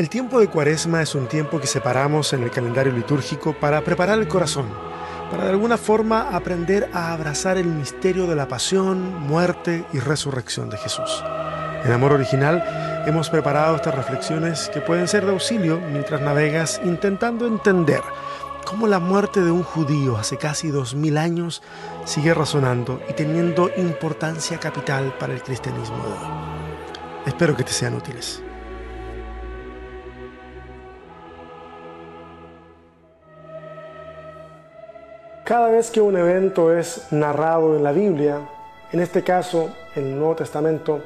El tiempo de Cuaresma es un tiempo que separamos en el calendario litúrgico para preparar el corazón, para de alguna forma aprender a abrazar el misterio de la pasión, muerte y resurrección de Jesús. En Amor Original hemos preparado estas reflexiones que pueden ser de auxilio mientras navegas intentando entender cómo la muerte de un judío hace casi dos mil años sigue razonando y teniendo importancia capital para el cristianismo de hoy. Espero que te sean útiles. Cada vez que un evento es narrado en la Biblia, en este caso el Nuevo Testamento,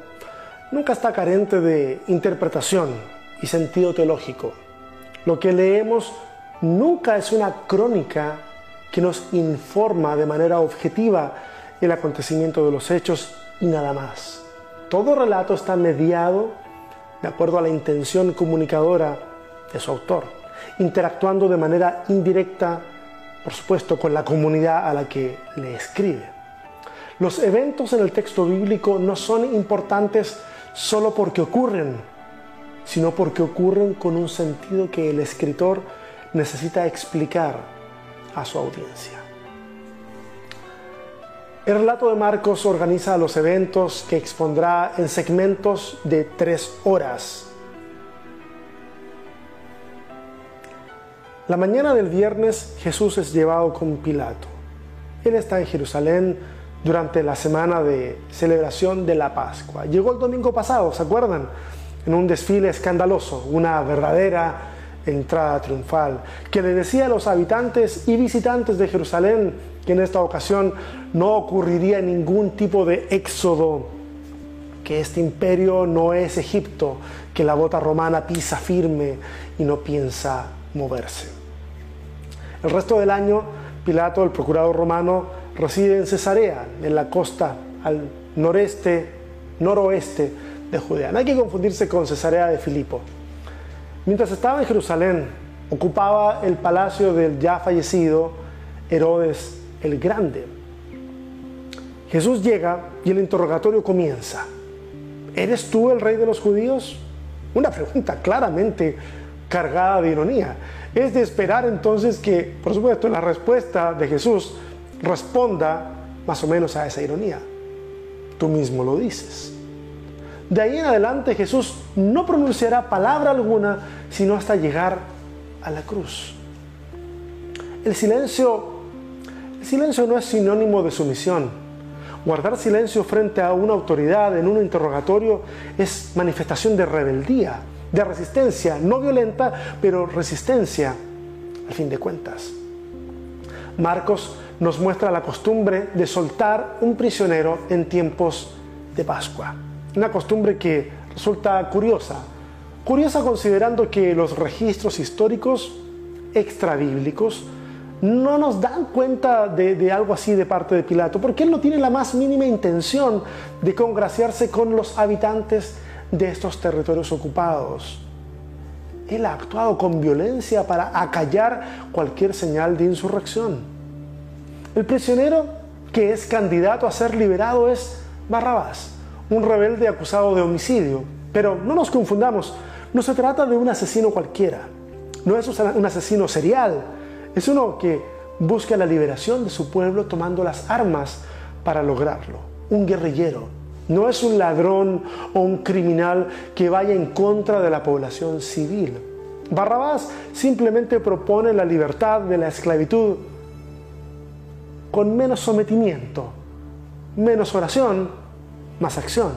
nunca está carente de interpretación y sentido teológico. Lo que leemos nunca es una crónica que nos informa de manera objetiva el acontecimiento de los hechos y nada más. Todo relato está mediado de acuerdo a la intención comunicadora de su autor, interactuando de manera indirecta, por supuesto, con la comunidad a la que le escribe. Los eventos en el texto bíblico no son importantes solo porque ocurren, sino porque ocurren con un sentido que el escritor necesita explicar a su audiencia. El relato de Marcos organiza los eventos que expondrá en segmentos de tres horas. La mañana del viernes Jesús es llevado con Pilato. Él está en Jerusalén durante la semana de celebración de la Pascua. Llegó el domingo pasado, ¿se acuerdan? En un desfile escandaloso, una verdadera entrada triunfal, que le decía a los habitantes y visitantes de Jerusalén que en esta ocasión no ocurriría ningún tipo de éxodo, que este imperio no es Egipto, que la bota romana pisa firme y no piensa moverse. El resto del año, Pilato, el procurador romano, reside en Cesarea, en la costa al noreste, noroeste de Judea. No hay que confundirse con Cesarea de Filipo. Mientras estaba en Jerusalén, ocupaba el palacio del ya fallecido Herodes el Grande. Jesús llega y el interrogatorio comienza. ¿Eres tú el rey de los judíos? Una pregunta claramente cargada de ironía. Es de esperar entonces que, por supuesto, la respuesta de Jesús responda más o menos a esa ironía. Tú mismo lo dices. De ahí en adelante Jesús no pronunciará palabra alguna sino hasta llegar a la cruz. El silencio, el silencio no es sinónimo de sumisión. Guardar silencio frente a una autoridad en un interrogatorio es manifestación de rebeldía, de resistencia, no violenta, pero resistencia al fin de cuentas. Marcos nos muestra la costumbre de soltar un prisionero en tiempos de Pascua. Una costumbre que resulta curiosa. Curiosa considerando que los registros históricos extrabíblicos no nos dan cuenta de, algo así de parte de Pilato, porque él no tiene la más mínima intención de congraciarse con los habitantes de estos territorios ocupados. Él ha actuado con violencia para acallar cualquier señal de insurrección. El prisionero que es candidato a ser liberado es Barrabás un rebelde acusado de homicidio. Pero no nos confundamos, no se trata de un asesino cualquiera, no es un asesino serial, es uno que busca la liberación de su pueblo tomando las armas para lograrlo, un guerrillero. No es un ladrón o un criminal que vaya en contra de la población civil. Barrabás simplemente propone la libertad de la esclavitud con menos sometimiento, menos oración más acción.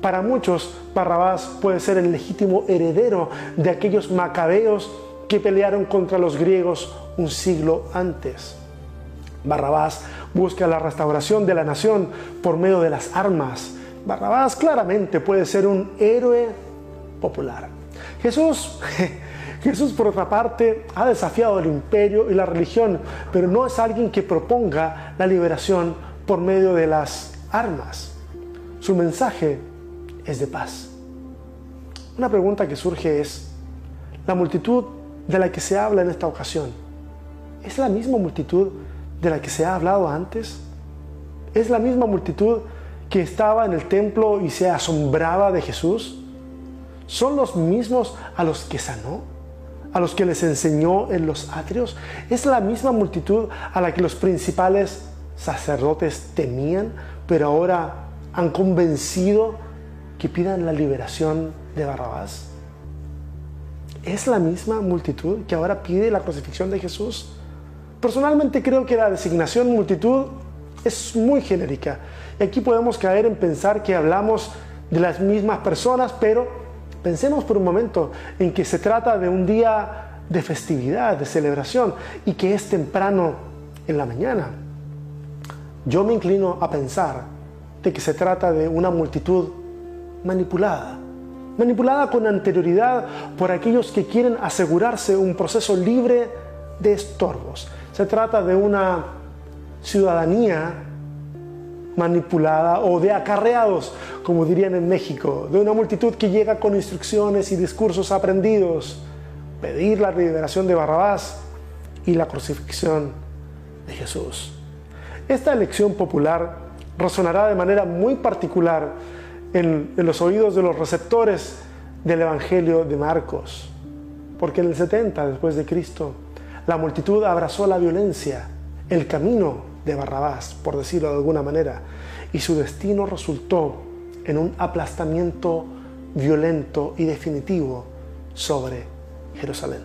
Para muchos, Barrabás puede ser el legítimo heredero de aquellos macabeos que pelearon contra los griegos un siglo antes. Barrabás busca la restauración de la nación por medio de las armas. Barrabás claramente puede ser un héroe popular. Jesús, Jesús por otra parte ha desafiado el imperio y la religión, pero no es alguien que proponga la liberación por medio de las armas. Su mensaje es de paz. Una pregunta que surge es, ¿la multitud de la que se habla en esta ocasión es la misma multitud de la que se ha hablado antes? ¿Es la misma multitud que estaba en el templo y se asombraba de Jesús? son los mismos a los que sanó, a los que les enseñó en los atrios. Es la misma multitud a la que los principales sacerdotes temían, pero ahora han convencido que pidan la liberación de Barrabás. ¿Es la misma multitud que ahora pide la crucifixión de Jesús? Personalmente creo que la designación multitud es muy genérica. Y aquí podemos caer en pensar que hablamos de las mismas personas, pero pensemos por un momento en que se trata de un día de festividad, de celebración, y que es temprano en la mañana. Yo me inclino a pensar de que se trata de una multitud manipulada, manipulada con anterioridad por aquellos que quieren asegurarse un proceso libre de estorbos. Se trata de una ciudadanía manipulada o de acarreados, como dirían en México, de una multitud que llega con instrucciones y discursos aprendidos, pedir la liberación de Barrabás y la crucifixión de Jesús. Esta elección popular resonará de manera muy particular en, en, los oídos de los receptores del Evangelio de Marcos, porque en el 70 después de Cristo la multitud abrazó la violencia, el camino de Barrabás, por decirlo de alguna manera, y su destino resultó en un aplastamiento violento y definitivo sobre Jerusalén.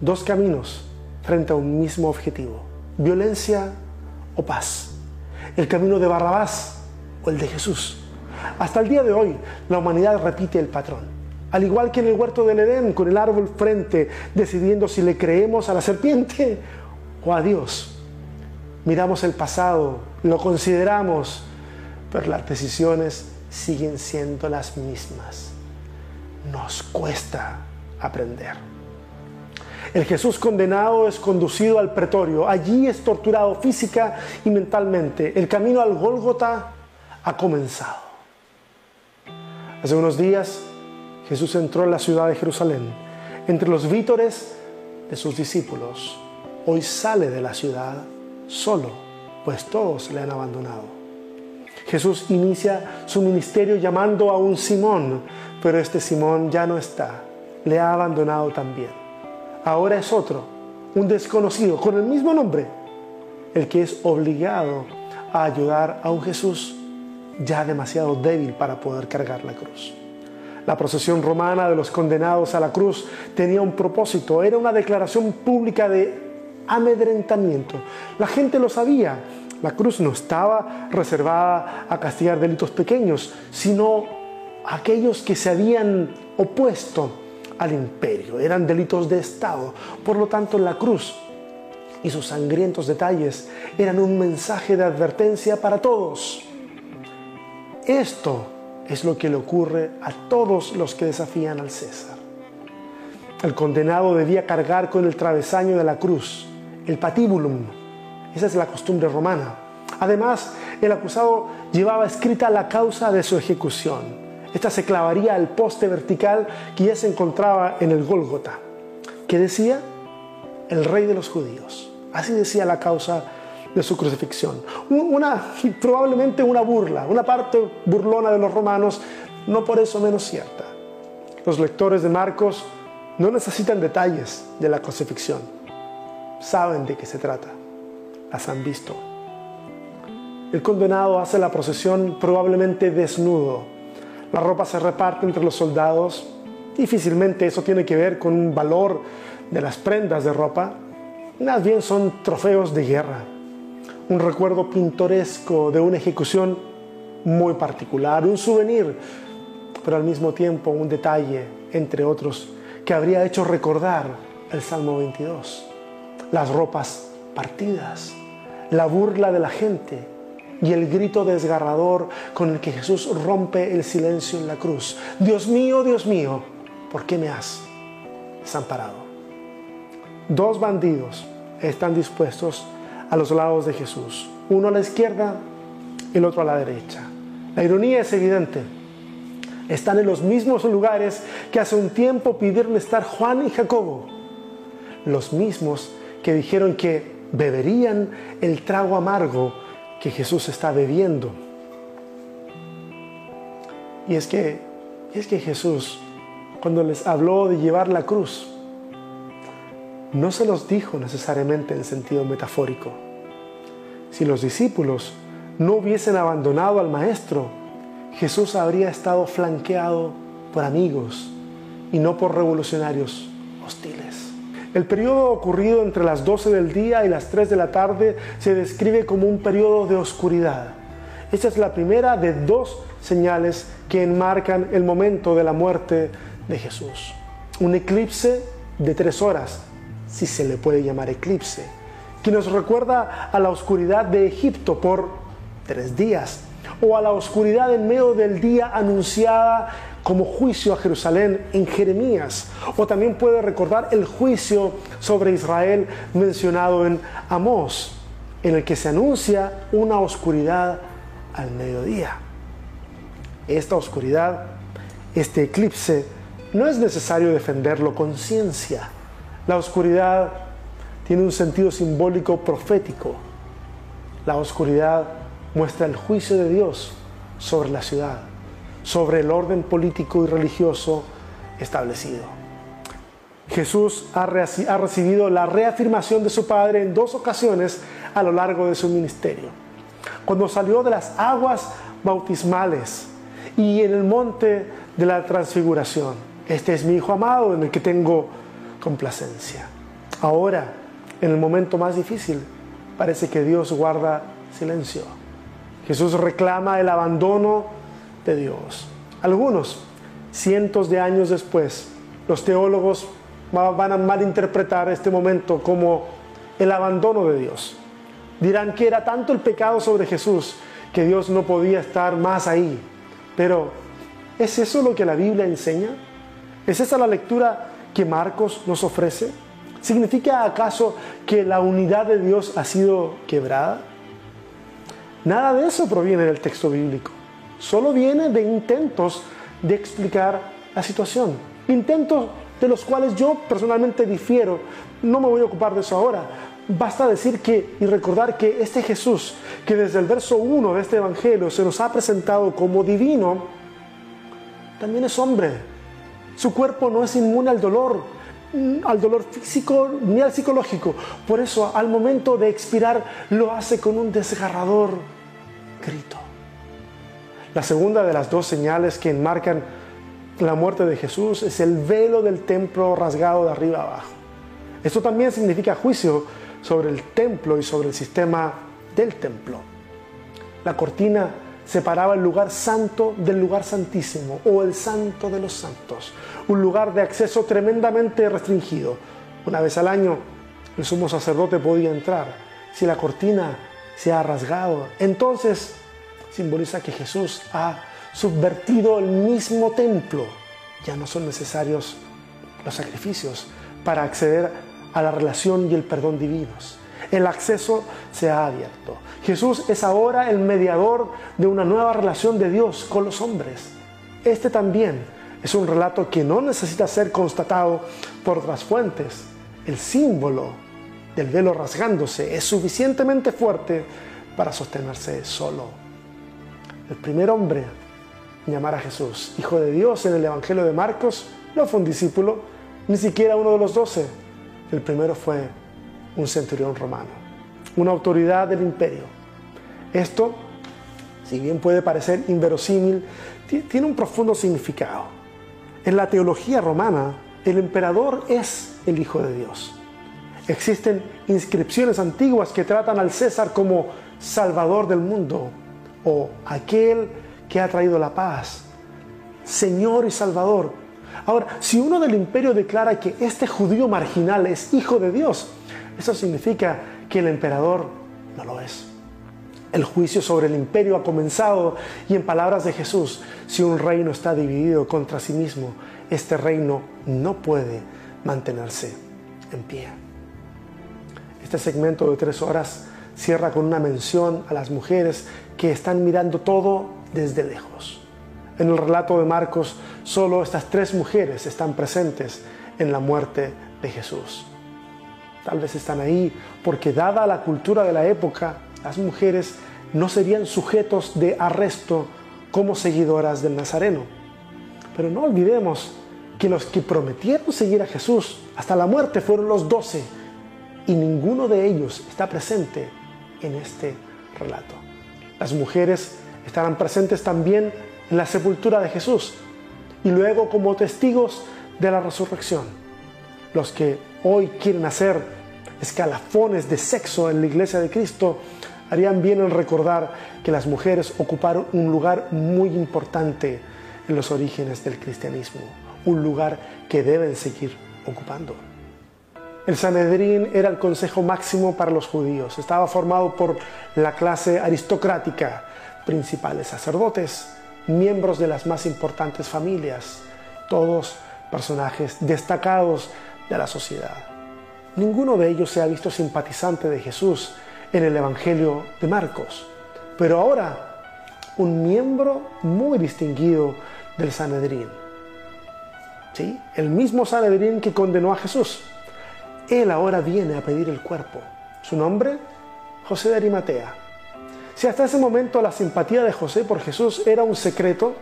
Dos caminos frente a un mismo objetivo, violencia o paz. El camino de Barrabás o el de Jesús. Hasta el día de hoy, la humanidad repite el patrón. Al igual que en el huerto del Edén, con el árbol frente, decidiendo si le creemos a la serpiente o a Dios. Miramos el pasado, lo consideramos, pero las decisiones siguen siendo las mismas. Nos cuesta aprender. El Jesús condenado es conducido al pretorio. Allí es torturado física y mentalmente. El camino al Gólgota ha comenzado. Hace unos días Jesús entró en la ciudad de Jerusalén entre los vítores de sus discípulos. Hoy sale de la ciudad solo, pues todos le han abandonado. Jesús inicia su ministerio llamando a un Simón, pero este Simón ya no está, le ha abandonado también. Ahora es otro, un desconocido con el mismo nombre, el que es obligado a ayudar a un Jesús ya demasiado débil para poder cargar la cruz. La procesión romana de los condenados a la cruz tenía un propósito, era una declaración pública de amedrentamiento. La gente lo sabía, la cruz no estaba reservada a castigar delitos pequeños, sino aquellos que se habían opuesto al imperio, eran delitos de Estado. Por lo tanto, la cruz y sus sangrientos detalles eran un mensaje de advertencia para todos. Esto es lo que le ocurre a todos los que desafían al César. El condenado debía cargar con el travesaño de la cruz, el patíbulum. Esa es la costumbre romana. Además, el acusado llevaba escrita la causa de su ejecución. Esta se clavaría al poste vertical que ya se encontraba en el Gólgota, que decía el rey de los judíos. Así decía la causa de su crucifixión. Una, probablemente una burla, una parte burlona de los romanos, no por eso menos cierta. Los lectores de Marcos no necesitan detalles de la crucifixión. Saben de qué se trata. Las han visto. El condenado hace la procesión probablemente desnudo. La ropa se reparte entre los soldados. Difícilmente eso tiene que ver con un valor de las prendas de ropa. Más bien son trofeos de guerra un recuerdo pintoresco de una ejecución muy particular, un souvenir, pero al mismo tiempo un detalle, entre otros, que habría hecho recordar el Salmo 22. Las ropas partidas, la burla de la gente y el grito desgarrador con el que Jesús rompe el silencio en la cruz. Dios mío, Dios mío, ¿por qué me has desamparado? Dos bandidos están dispuestos a los lados de Jesús, uno a la izquierda, el otro a la derecha. La ironía es evidente. Están en los mismos lugares que hace un tiempo pidieron estar Juan y Jacobo, los mismos que dijeron que beberían el trago amargo que Jesús está bebiendo. Y es que Y es que Jesús, cuando les habló de llevar la cruz, no se los dijo necesariamente en sentido metafórico. Si los discípulos no hubiesen abandonado al Maestro, Jesús habría estado flanqueado por amigos y no por revolucionarios hostiles. El periodo ocurrido entre las 12 del día y las 3 de la tarde se describe como un periodo de oscuridad. Esta es la primera de dos señales que enmarcan el momento de la muerte de Jesús. Un eclipse de tres horas, si se le puede llamar eclipse, que nos recuerda a la oscuridad de Egipto por tres días, o a la oscuridad en medio del día anunciada como juicio a Jerusalén en Jeremías, o también puede recordar el juicio sobre Israel mencionado en Amós, en el que se anuncia una oscuridad al mediodía. Esta oscuridad, este eclipse, no es necesario defenderlo con ciencia. La oscuridad tiene un sentido simbólico profético. La oscuridad muestra el juicio de Dios sobre la ciudad, sobre el orden político y religioso establecido. Jesús ha, recibido la reafirmación de su Padre en dos ocasiones a lo largo de su ministerio. Cuando salió de las aguas bautismales y en el monte de la transfiguración. Este es mi Hijo amado en el que tengo complacencia. Ahora, en el momento más difícil, parece que Dios guarda silencio. Jesús reclama el abandono de Dios. Algunos, cientos de años después, los teólogos van a malinterpretar este momento como el abandono de Dios. Dirán que era tanto el pecado sobre Jesús que Dios no podía estar más ahí. Pero, ¿es eso lo que la Biblia enseña? ¿Es esa la lectura que Marcos nos ofrece? ¿Significa acaso que la unidad de Dios ha sido quebrada? Nada de eso proviene del texto bíblico. Solo viene de intentos de explicar la situación. Intentos de los cuales yo personalmente difiero. No me voy a ocupar de eso ahora. Basta decir que y recordar que este Jesús, que desde el verso 1 de este Evangelio se nos ha presentado como divino, también es hombre. Su cuerpo no es inmune al dolor, al dolor físico ni al psicológico. Por eso al momento de expirar lo hace con un desgarrador grito. La segunda de las dos señales que enmarcan la muerte de Jesús es el velo del templo rasgado de arriba abajo. Esto también significa juicio sobre el templo y sobre el sistema del templo. La cortina separaba el lugar santo del lugar santísimo o el santo de los santos, un lugar de acceso tremendamente restringido. Una vez al año el sumo sacerdote podía entrar. Si la cortina se ha rasgado, entonces simboliza que Jesús ha subvertido el mismo templo. Ya no son necesarios los sacrificios para acceder a la relación y el perdón divinos. El acceso se ha abierto. Jesús es ahora el mediador de una nueva relación de Dios con los hombres. Este también es un relato que no necesita ser constatado por otras fuentes. El símbolo del velo rasgándose es suficientemente fuerte para sostenerse solo. El primer hombre en llamar a Jesús Hijo de Dios en el Evangelio de Marcos no fue un discípulo, ni siquiera uno de los doce el primero fue un centurión romano, una autoridad del imperio. Esto, si bien puede parecer inverosímil, tiene un profundo significado. En la teología romana, el emperador es el Hijo de Dios. Existen inscripciones antiguas que tratan al César como Salvador del mundo o aquel que ha traído la paz, Señor y Salvador. Ahora, si uno del imperio declara que este judío marginal es hijo de Dios, eso significa que el emperador no lo es. El juicio sobre el imperio ha comenzado y en palabras de Jesús, si un reino está dividido contra sí mismo, este reino no puede mantenerse en pie. Este segmento de tres horas cierra con una mención a las mujeres que están mirando todo desde lejos. En el relato de Marcos, solo estas tres mujeres están presentes en la muerte de Jesús. Tal vez están ahí porque dada la cultura de la época, las mujeres no serían sujetos de arresto como seguidoras del Nazareno. Pero no olvidemos que los que prometieron seguir a Jesús hasta la muerte fueron los doce y ninguno de ellos está presente en este relato. Las mujeres estarán presentes también en la sepultura de Jesús y luego como testigos de la resurrección. Los que hoy quieren hacer escalafones de sexo en la iglesia de Cristo harían bien en recordar que las mujeres ocuparon un lugar muy importante en los orígenes del cristianismo, un lugar que deben seguir ocupando. El Sanedrín era el consejo máximo para los judíos. Estaba formado por la clase aristocrática, principales sacerdotes, miembros de las más importantes familias, todos personajes destacados de la sociedad. Ninguno de ellos se ha visto simpatizante de Jesús en el Evangelio de Marcos, pero ahora un miembro muy distinguido del Sanedrín. ¿Sí? El mismo Sanedrín que condenó a Jesús. Él ahora viene a pedir el cuerpo. Su nombre, José de Arimatea. Si hasta ese momento la simpatía de José por Jesús era un secreto,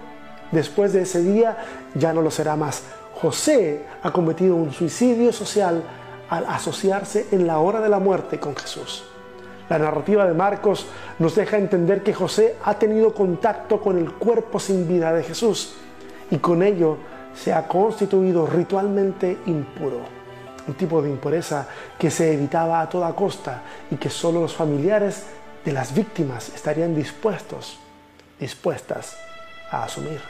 después de ese día ya no lo será más. José ha cometido un suicidio social al asociarse en la hora de la muerte con Jesús. La narrativa de Marcos nos deja entender que José ha tenido contacto con el cuerpo sin vida de Jesús y con ello se ha constituido ritualmente impuro, un tipo de impureza que se evitaba a toda costa y que solo los familiares de las víctimas estarían dispuestos, dispuestas a asumir.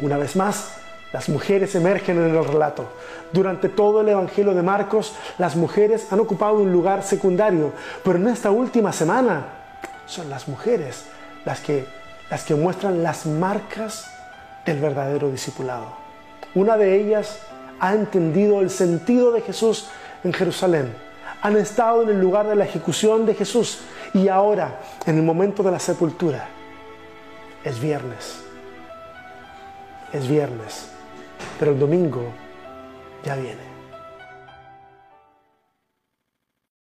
Una vez más, las mujeres emergen en el relato. Durante todo el Evangelio de Marcos, las mujeres han ocupado un lugar secundario, pero en esta última semana son las mujeres las que, las que muestran las marcas del verdadero discipulado. Una de ellas ha entendido el sentido de Jesús en Jerusalén. Han estado en el lugar de la ejecución de Jesús y ahora, en el momento de la sepultura, es viernes. Es viernes pero el domingo ya viene.